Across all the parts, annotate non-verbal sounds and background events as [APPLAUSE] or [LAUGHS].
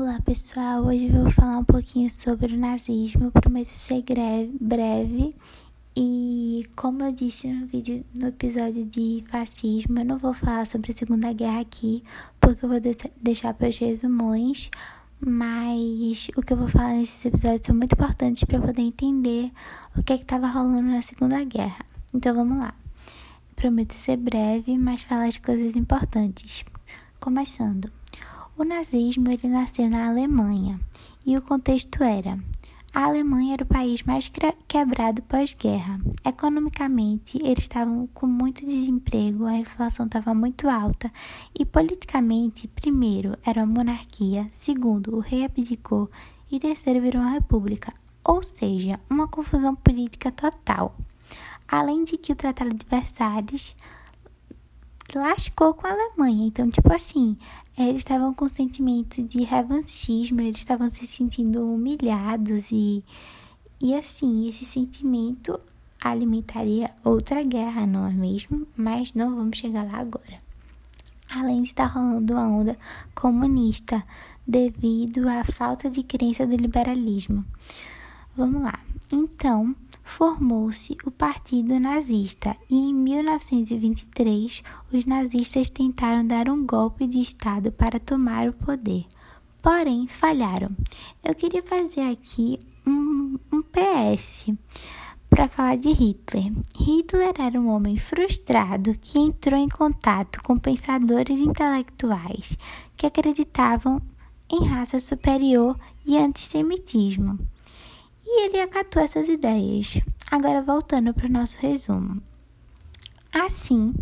Olá pessoal, hoje eu vou falar um pouquinho sobre o nazismo, prometo ser breve e como eu disse no vídeo no episódio de fascismo, eu não vou falar sobre a Segunda Guerra aqui, porque eu vou de deixar para os resumões, mas o que eu vou falar nesses episódios são muito importantes para poder entender o que é estava rolando na Segunda Guerra. Então vamos lá. Prometo ser breve, mas falar as coisas importantes. Começando. O nazismo ele nasceu na Alemanha e o contexto era a Alemanha era o país mais quebrado pós-guerra. Economicamente, eles estavam com muito desemprego, a inflação estava muito alta e politicamente, primeiro, era uma monarquia, segundo, o rei abdicou e terceiro, virou uma república, ou seja, uma confusão política total. Além de que o Tratado de Versalhes lascou com a Alemanha. Então, tipo assim, eles estavam com sentimento de revanchismo, eles estavam se sentindo humilhados e, e assim, esse sentimento alimentaria outra guerra, não é mesmo? Mas não vamos chegar lá agora. Além de estar rolando uma onda comunista devido à falta de crença do liberalismo. Vamos lá. Então, formou-se o Partido Nazista e em 1923 os nazistas tentaram dar um golpe de Estado para tomar o poder, porém falharam. Eu queria fazer aqui um, um PS para falar de Hitler. Hitler era um homem frustrado que entrou em contato com pensadores intelectuais que acreditavam em raça superior e antissemitismo e ele acatou essas ideias. Agora, voltando para o nosso resumo. Assim,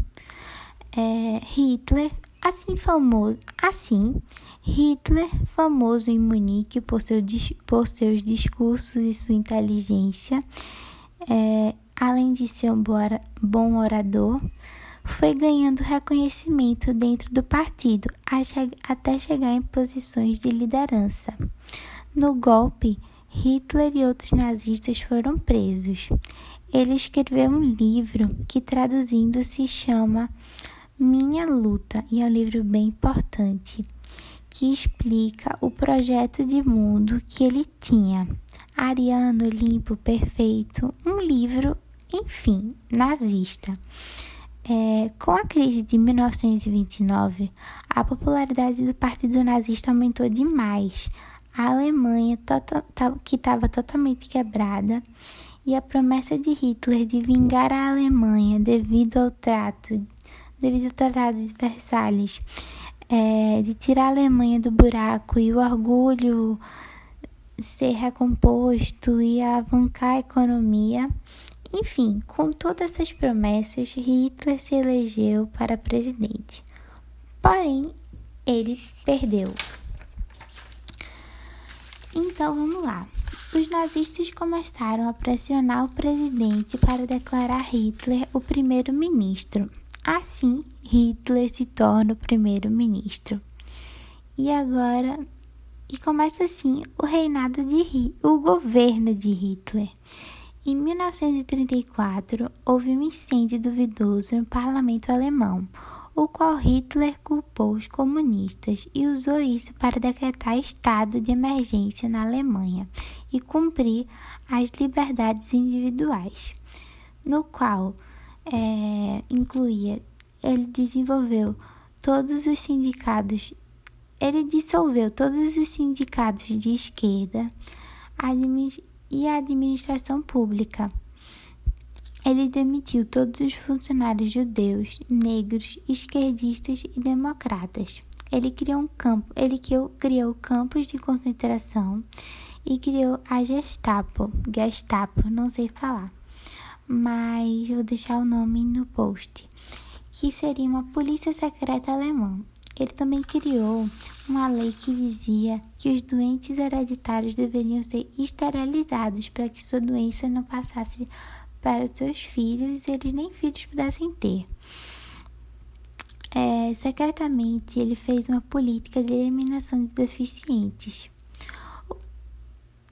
é, Hitler, assim famoso, assim, Hitler, famoso em Munique por, seu, por seus discursos e sua inteligência, é, além de ser um bom orador, foi ganhando reconhecimento dentro do partido até chegar em posições de liderança. No golpe, Hitler e outros nazistas foram presos. Ele escreveu um livro que, traduzindo, se chama Minha Luta, e é um livro bem importante, que explica o projeto de mundo que ele tinha. Ariano, limpo, perfeito, um livro, enfim, nazista. É, com a crise de 1929, a popularidade do Partido Nazista aumentou demais a Alemanha tota-, que estava totalmente quebrada e a promessa de Hitler de vingar a Alemanha devido ao trato, devido ao Tratado de Versalhes, é, de tirar a Alemanha do buraco e o orgulho ser recomposto e alavancar a economia. Enfim, com todas essas promessas, Hitler se elegeu para presidente. Porém, ele perdeu. Então vamos lá. Os nazistas começaram a pressionar o presidente para declarar Hitler o primeiro-ministro. Assim, Hitler se torna o primeiro-ministro. E agora, e começa assim o reinado de o governo de Hitler. Em 1934, houve um incêndio duvidoso no parlamento alemão o qual Hitler culpou os comunistas e usou isso para decretar estado de emergência na Alemanha e cumprir as liberdades individuais, no qual é, incluía ele desenvolveu todos os sindicatos, ele dissolveu todos os sindicatos de esquerda e a administração pública ele demitiu todos os funcionários judeus, negros, esquerdistas e democratas. Ele criou um campo, ele criou, criou campos de concentração e criou a Gestapo, Gestapo, não sei falar, mas vou deixar o nome no post, que seria uma polícia secreta alemã. Ele também criou uma lei que dizia que os doentes hereditários deveriam ser esterilizados para que sua doença não passasse para os seus filhos e eles nem filhos pudessem ter. É, secretamente, ele fez uma política de eliminação de deficientes.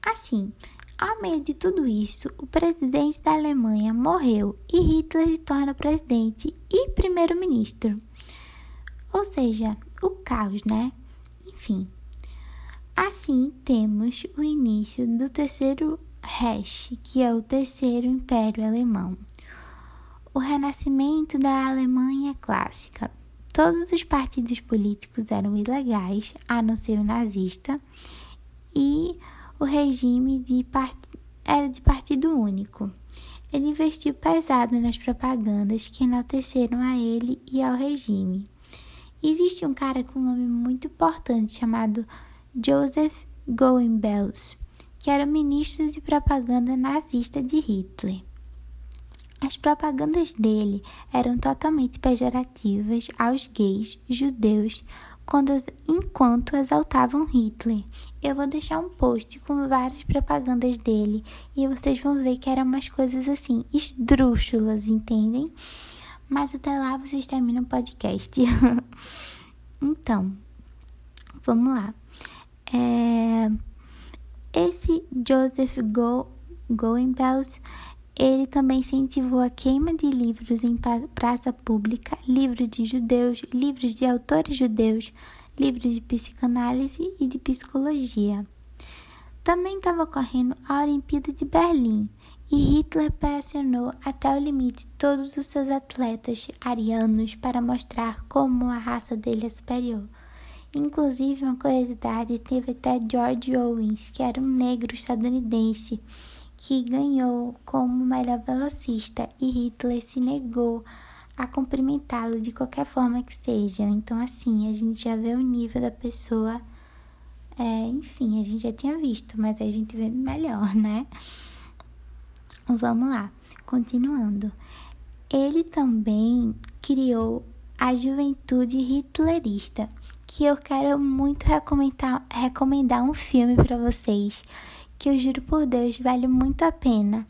Assim, ao meio de tudo isso, o presidente da Alemanha morreu e Hitler se torna presidente e primeiro-ministro. Ou seja, o caos, né? Enfim. Assim, temos o início do terceiro Reich, que é o terceiro império alemão. O renascimento da Alemanha clássica. Todos os partidos políticos eram ilegais, a não ser o nazista, e o regime de part... era de partido único. Ele investiu pesado nas propagandas que enalteceram a ele e ao regime. Existe um cara com um nome muito importante chamado Joseph Goebbels, que era ministro de propaganda nazista de Hitler. As propagandas dele eram totalmente pejorativas aos gays, judeus, quando, enquanto exaltavam Hitler. Eu vou deixar um post com várias propagandas dele e vocês vão ver que eram umas coisas assim, esdrúxulas, entendem? Mas até lá vocês terminam o podcast. [LAUGHS] então, vamos lá. É, esse Joseph Go, Goebbels ele também incentivou a queima de livros em praça pública, livros de judeus, livros de autores judeus, livros de psicanálise e de psicologia. Também estava ocorrendo a Olimpíada de Berlim e Hitler pressionou até o limite todos os seus atletas arianos para mostrar como a raça dele é superior. Inclusive, uma curiosidade, teve até George Owens, que era um negro estadunidense, que ganhou como melhor velocista e Hitler se negou a cumprimentá-lo de qualquer forma que seja. Então, assim, a gente já vê o nível da pessoa. É, enfim, a gente já tinha visto, mas a gente vê melhor, [LAUGHS] né? Vamos lá, continuando. Ele também criou a juventude hitlerista, que eu quero muito recomendar, recomendar um filme para vocês que eu juro por Deus vale muito a pena.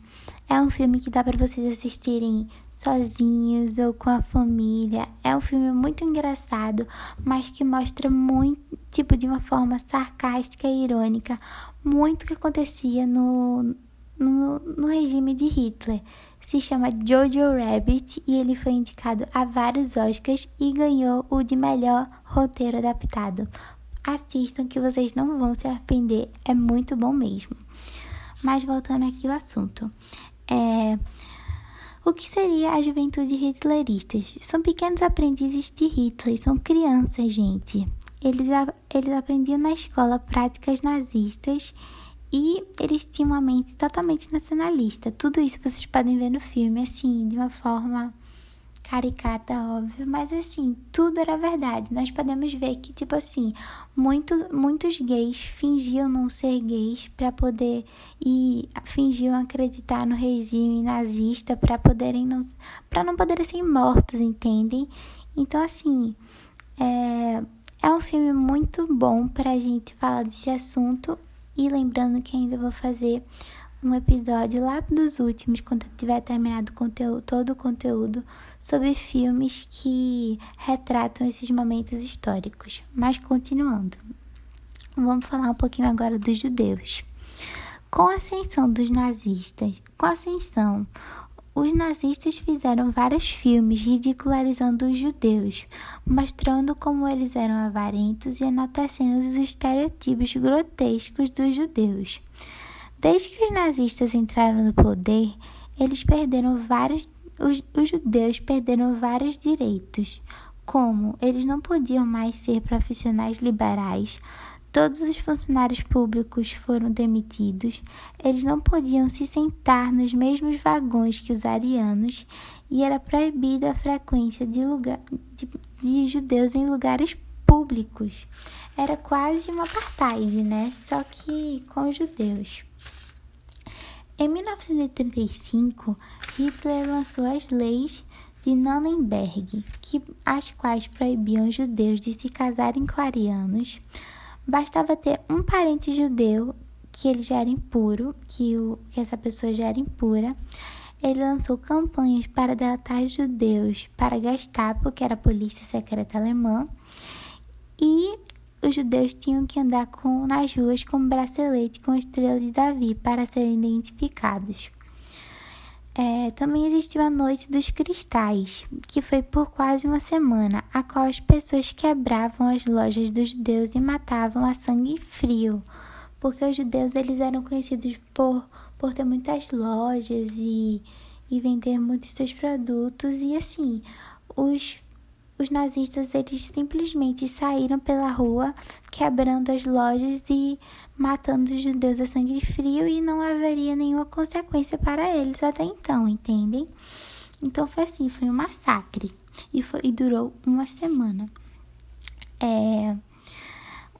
É um filme que dá para vocês assistirem sozinhos ou com a família. É um filme muito engraçado, mas que mostra muito, tipo, de uma forma sarcástica e irônica, muito o que acontecia no, no, no regime de Hitler. Se chama Jojo Rabbit e ele foi indicado a vários Oscars e ganhou o de melhor roteiro adaptado. Assistam que vocês não vão se arrepender, é muito bom mesmo. Mas voltando aqui ao assunto. É... O que seria a juventude hitleristas? São pequenos aprendizes de Hitler, são crianças, gente. Eles, eles aprendiam na escola práticas nazistas e eles tinham uma mente totalmente nacionalista. Tudo isso vocês podem ver no filme, assim, de uma forma caricata, óbvio, mas assim, tudo era verdade. Nós podemos ver que, tipo assim, muito, muitos gays fingiam não ser gays para poder e fingiam acreditar no regime nazista para poderem não para não poderem ser mortos, entendem? Então, assim, é, é um filme muito bom para a gente falar desse assunto e lembrando que ainda vou fazer um episódio lá dos últimos, quando tiver terminado conteúdo, todo o conteúdo, sobre filmes que retratam esses momentos históricos. Mas continuando, vamos falar um pouquinho agora dos judeus. Com a ascensão dos nazistas, com a ascensão, os nazistas fizeram vários filmes ridicularizando os judeus, mostrando como eles eram avarentos e enaltecendo os estereotipos grotescos dos judeus. Desde que os nazistas entraram no poder, eles perderam vários os, os judeus perderam vários direitos, como eles não podiam mais ser profissionais liberais, todos os funcionários públicos foram demitidos, eles não podiam se sentar nos mesmos vagões que os arianos e era proibida a frequência de, lugar, de, de judeus em lugares públicos. Era quase uma apartheid, né? Só que com os judeus. Em 1935, Hitler lançou as leis de Nuremberg, que, as quais proibiam os judeus de se casarem com arianos. Bastava ter um parente judeu que ele já era impuro, que, o, que essa pessoa já era impura. Ele lançou campanhas para delatar judeus para Gestapo, que era a polícia secreta alemã, e os judeus tinham que andar com, nas ruas com um bracelete com estrela de Davi para serem identificados. É, também existiu a Noite dos Cristais, que foi por quase uma semana, a qual as pessoas quebravam as lojas dos judeus e matavam a sangue frio, porque os judeus eles eram conhecidos por, por ter muitas lojas e, e vender muitos seus produtos, e assim, os os nazistas eles simplesmente saíram pela rua, quebrando as lojas e matando os judeus a sangue frio e não haveria nenhuma consequência para eles até então, entendem? Então foi assim, foi um massacre e, foi, e durou uma semana. É,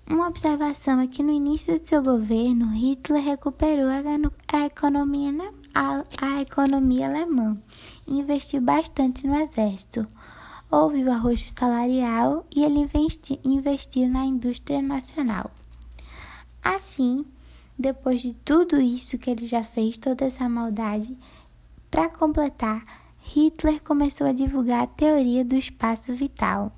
uma observação é que no início de seu governo, Hitler recuperou a, a economia, a, a economia alemã e investiu bastante no exército houve o arrojo salarial e ele investi, investiu na indústria nacional. Assim, depois de tudo isso que ele já fez, toda essa maldade, para completar, Hitler começou a divulgar a teoria do espaço vital,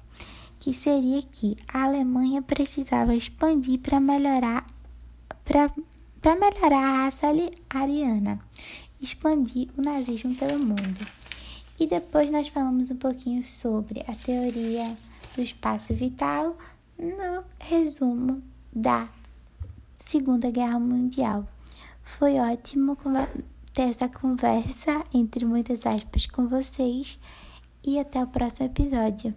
que seria que a Alemanha precisava expandir para melhorar para melhorar a raça ariana, expandir o nazismo pelo mundo. E depois nós falamos um pouquinho sobre a teoria do espaço vital no resumo da Segunda Guerra Mundial. Foi ótimo ter essa conversa, entre muitas aspas, com vocês e até o próximo episódio.